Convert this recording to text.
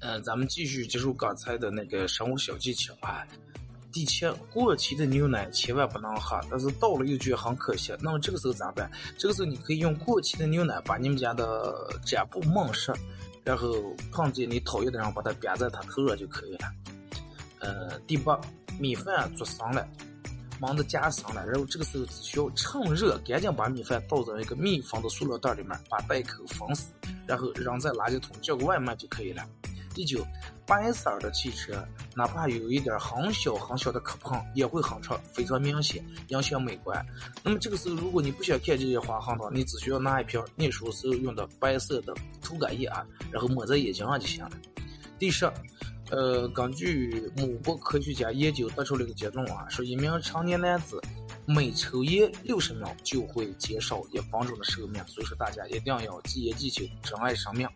嗯，咱们继续接受刚才的那个生活小技巧啊。第七，过期的牛奶千万不能喝，但是倒了又觉得很可惜。那么这个时候咋办？这个时候你可以用过期的牛奶把你们家的粘布蒙上，然后碰见你讨厌的人把它别在他头上就可以了。呃，第八，米饭做生了，忙着夹生了，然后这个时候只需要趁热赶紧把米饭倒在一个密封的塑料袋里面，把袋口封死，然后扔在垃圾桶叫个外卖就可以了。第九，白色的汽车，哪怕有一点很小很小的磕碰，也会很长，非常明显，影响美观。那么这个时候，如果你不想看这些划痕的话，你只需要拿一瓶念书时候用的白色的涂改液啊，然后抹在眼睛上就行了。第十，呃，根据某国科学家研究得出了一个结论啊，说一名成年男子每抽烟六十秒就会减少一分钟的寿命，所以说大家一定要戒烟戒酒，珍爱生命。